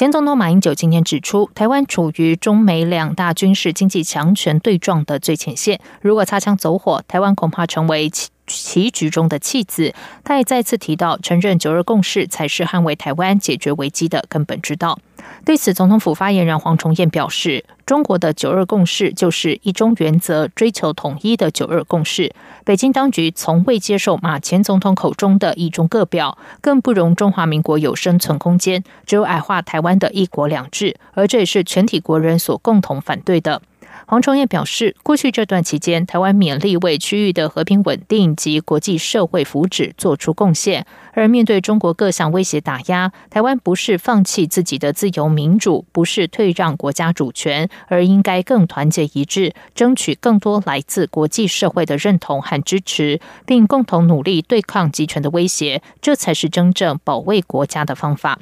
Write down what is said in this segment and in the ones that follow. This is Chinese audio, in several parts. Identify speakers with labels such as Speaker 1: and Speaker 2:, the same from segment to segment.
Speaker 1: 前总统马英九今天指出，台湾处于中美两大军事经济强权对撞的最前线，如果擦枪走火，台湾恐怕成为棋棋局中的弃子。他也再次提到，承认九二共识才是捍卫台湾、解决危机的根本之道。对此，总统府发言人黄崇彦表示：“中国的九二共识就是一中原则、追求统一的九二共识。北京当局从未接受马前总统口中的一中各表，更不容中华民国有生存空间。只有矮化台湾的一国两制，而这也是全体国人所共同反对的。”黄崇彦表示，过去这段期间，台湾勉力为区域的和平稳定及国际社会福祉做出贡献。而面对中国各项威胁打压，台湾不是放弃自己的自由民主，不是退让国家主权，而应该更团结一致，争取更多来自国际社会的认同和支持，并共同努力对抗集权的威胁。这才是真正保卫国家的方法。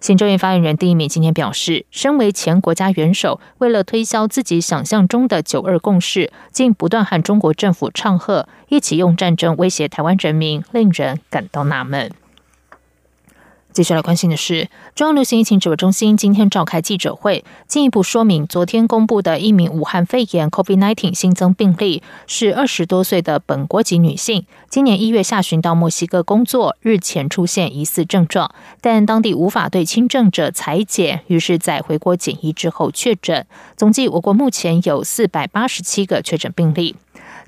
Speaker 1: 行政院发言人丁一敏今天表示，身为前国家元首，为了推销自己想象中的九二共识，竟不断和中国政府唱和，一起用战争威胁台湾人民，令人感到纳闷。接下来关心的是，中央流行疫情指挥中心今天召开记者会，进一步说明昨天公布的一名武汉肺炎 （COVID-19） 新增病例是二十多岁的本国籍女性，今年一月下旬到墨西哥工作，日前出现疑似症状，但当地无法对轻症者裁剪，于是，在回国检疫之后确诊。总计，我国目前有四百八十七个确诊病例。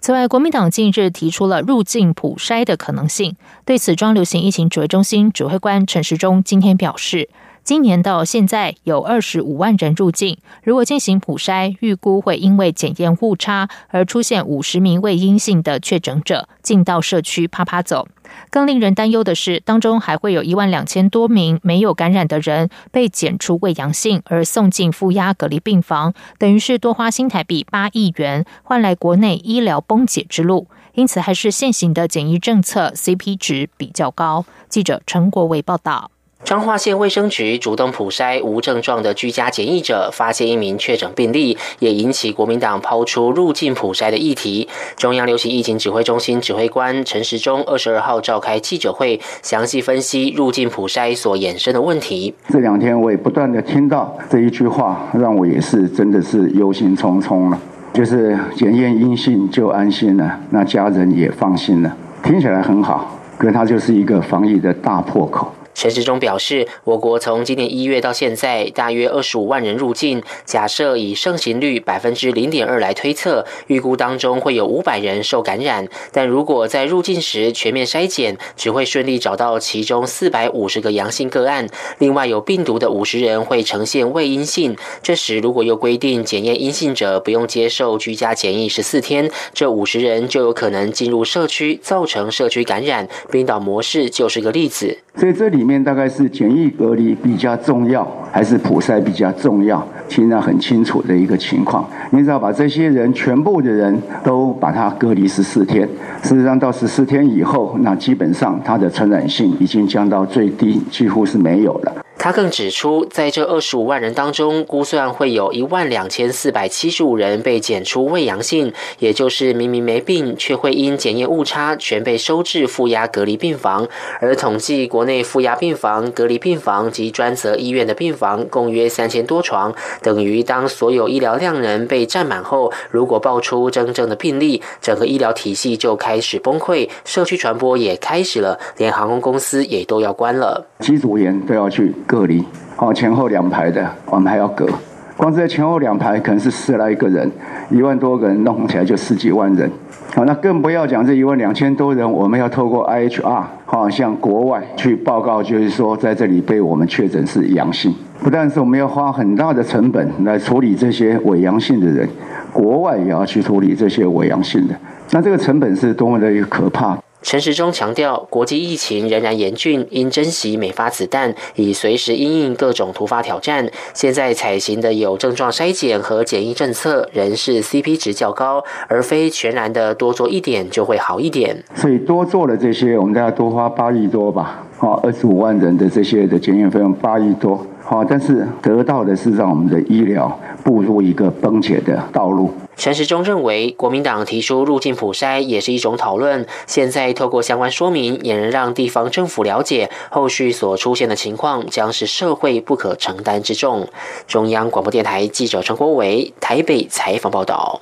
Speaker 1: 此外，国民党近日提出了入境普筛的可能性。对此，中流行疫情指挥中心指挥官陈时中今天表示。今年到现在有二十五万人入境，如果进行普筛，预估会因为检验误差而出现五十名未阴性的确诊者进到社区啪啪走。更令人担忧的是，当中还会有一万两千多名没有感染的人被检出未阳性而送进负压隔离病房，等于是多花新台币八亿元换来国内医疗崩解之路。因此，还是现行的检疫政策 CP 值比较高。记者陈国伟报道。
Speaker 2: 彰化县卫生局主动普筛无症状的居家检疫者，发现一名确诊病例，也引起国民党抛出入境普筛的议题。中央流行疫情指挥中心指挥官陈时中二十二号召开记者会，详细分析入境普筛所衍生的问题。
Speaker 3: 这两天我也不断的听到这一句话，让我也是真的是忧心忡忡了。就是检验阴性就安心了，那家人也放心了。听起来很好，可它就是一个防疫的大破口。
Speaker 2: 陈时中表示，我国从今年一月到现在，大约二十五万人入境。假设以盛行率百分之零点二来推测，预估当中会有五百人受感染。但如果在入境时全面筛检，只会顺利找到其中四百五十个阳性个案。另外有病毒的五十人会呈现未阴性。这时如果又规定检验阴性者不用接受居家检疫十四天，这五十人就有可能进入社区，造成社区感染。冰岛模式就是个例子。
Speaker 3: 所以这里里面大概是简易隔离比较重要，还是普筛比较重要？现在很清楚的一个情况，你只要把这些人全部的人都把他隔离十四天，事实上到十四天以后，那基本上他的传染性已经降到最低，几乎是没有了。
Speaker 2: 他更指出，在这二十五万人当中，估算会有一万两千四百七十五人被检出未阳性，也就是明明没病，却会因检验误差全被收治负压隔离病房。而统计国内负压病房、隔离病房及专责医院的病房共约三千多床，等于当所有医疗量人被占满后，如果爆出真正的病例，整个医疗体系就开始崩溃，社区传播也开始了，连航空公司也都要关了，
Speaker 3: 机组员都要去。隔离，好前后两排的，我们还要隔。光是在前后两排，可能是十来个人，一万多个人弄起来就十几万人。好，那更不要讲这一万两千多人，我们要透过 IHR，好向国外去报告，就是说在这里被我们确诊是阳性。不但是我们要花很大的成本来处理这些伪阳性的人，国外也要去处理这些伪阳性的。那这个成本是多么的一个可怕。
Speaker 2: 陈时中强调，国际疫情仍然严峻，应珍惜每发子弹，以随时应应各种突发挑战。现在采行的有症状筛检和检疫政策，仍是 CP 值较高，而非全然的多做一点就会好一点。
Speaker 3: 所以多做了这些，我们大概多花八亿多吧，好，二十五万人的这些的检验费用八亿多，好，但是得到的是让我们的医疗步入一个崩解的道路。
Speaker 2: 陈时中认为，国民党提出入境普筛也是一种讨论。现在透过相关说明，也能让地方政府了解后续所出现的情况将是社会不可承担之重。中央广播电台记者陈国伟台北采访报道。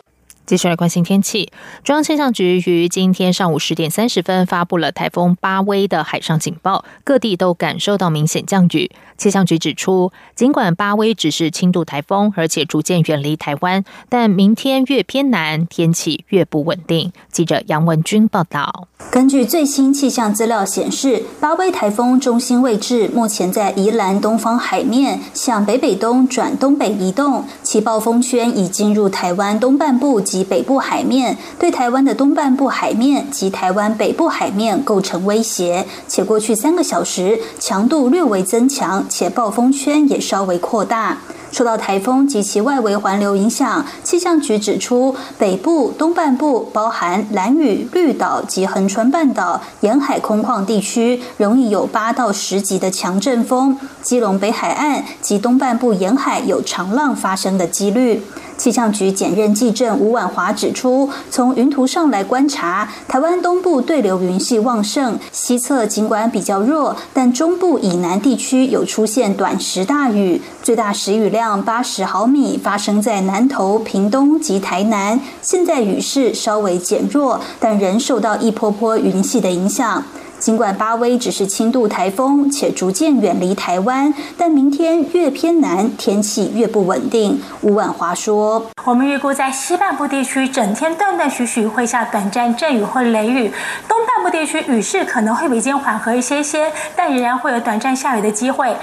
Speaker 1: 继续来关心天气。中央气象局于今天上午十点三十分发布了台风巴威的海上警报，各地都感受到明显降雨。气象局指出，尽管巴威只是轻度台风，而且逐渐远离台湾，但明天越偏南，天气越不稳定。记者杨文君报道。
Speaker 4: 根据最新气象资料显示，巴威台风中心位置目前在宜兰东方海面，向北北东转东北移动，其暴风圈已进入台湾东半部及北部海面，对台湾的东半部海面及台湾北部海面构成威胁。且过去三个小时强度略微增强，且暴风圈也稍微扩大。受到台风及其外围环流影响，气象局指出，北部、东半部包含蓝屿、绿岛及横穿半岛沿海空旷地区，容易有八到十级的强阵风；基隆北海岸及东半部沿海有长浪发生的几率。气象局检任记证吴婉华指出，从云图上来观察，台湾东部对流云系旺盛，西侧尽管比较弱，但中部以南地区有出现短时大雨，最大时雨量八十毫米，发生在南投、屏东及台南。现在雨势稍微减弱，但仍受到一波波云系的影响。尽管巴威只是轻度台风，且逐渐远离台湾，但明天越偏南，天气越不稳定。吴婉华说：“
Speaker 5: 我们预估在西半部地区，整天断断续续会下短暂阵雨或雷雨；东半部地区雨势可能会比今天缓和一些些，但仍然会有短暂下雨的机会。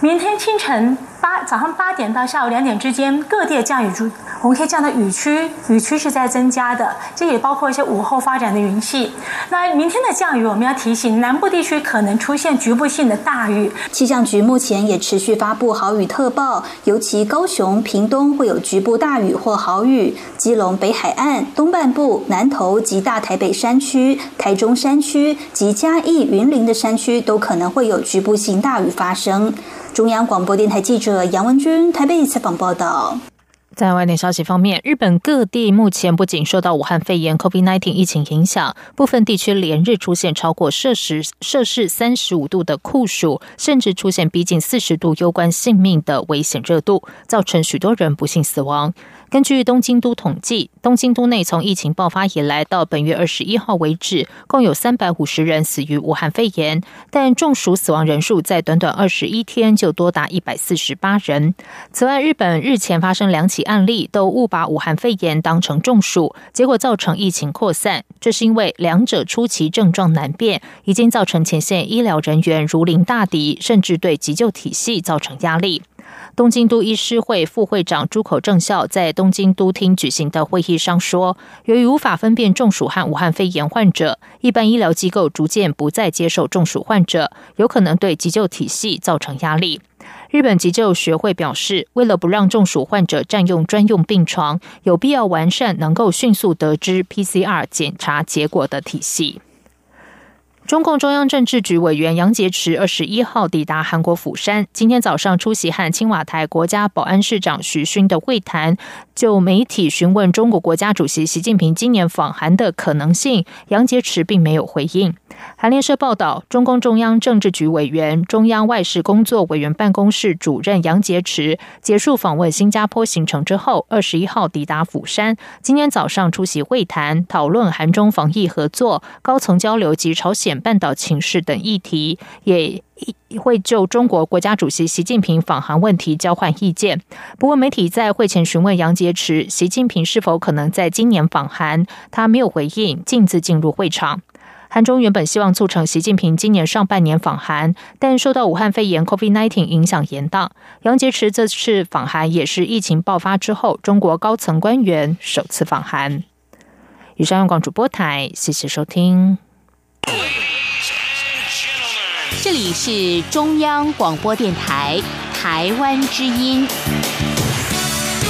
Speaker 5: 明天清晨。”八早上八点到下午两点之间，各地的降雨区，我们可以降到雨区，雨区是在增加的，这也包括一些午后发展的云系。那明天的降雨，我们要提醒南部地区可能出现局部性的大雨。
Speaker 4: 气象局目前也持续发布豪雨特报，尤其高雄、屏东会有局部大雨或豪雨，基隆北海岸东半部、南投及大台北山区、台中山区及嘉义、云林的山区都可能会有局部性大雨发生。中央广播电台记者杨文君台北采访报道。
Speaker 1: 在外电消息方面，日本各地目前不仅受到武汉肺炎 （COVID-19） 疫情影响，部分地区连日出现超过摄氏摄氏三十五度的酷暑，甚至出现逼近四十度、攸关性命的危险热度，造成许多人不幸死亡。根据东京都统计，东京都内从疫情爆发以来到本月二十一号为止，共有三百五十人死于武汉肺炎，但中暑死亡人数在短短二十一天就多达一百四十八人。此外，日本日前发生两起案例，都误把武汉肺炎当成中暑，结果造成疫情扩散。这是因为两者初期症状难辨，已经造成前线医疗人员如临大敌，甚至对急救体系造成压力。东京都医师会副会长朱口正孝在东京都厅举行的会议上说，由于无法分辨中暑和武汉肺炎患者，一般医疗机构逐渐不再接受中暑患者，有可能对急救体系造成压力。日本急救学会表示，为了不让中暑患者占用专用病床，有必要完善能够迅速得知 PCR 检查结果的体系。中共中央政治局委员杨洁篪二十一号抵达韩国釜山，今天早上出席和青瓦台国家保安市长徐勋的会谈。就媒体询问中国国家主席习近平今年访韩的可能性，杨洁篪并没有回应。韩联社报道，中共中央政治局委员、中央外事工作委员办公室主任杨洁篪结束访问新加坡行程之后，二十一号抵达釜山，今天早上出席会谈，讨论韩中防疫合作、高层交流及朝鲜半岛情势等议题，也。会就中国国家主席习近平访韩问题交换意见。不过，媒体在会前询问杨洁篪，习近平是否可能在今年访韩，他没有回应，径自进入会场。韩中原本希望促成习近平今年上半年访韩，但受到武汉肺炎 （COVID-19） 影响延宕。杨洁篪这次访韩也是疫情爆发之后，中国高层官员首次访韩。以上，央广主播台，谢谢收听。
Speaker 6: 这里是中央广播电台台湾之音。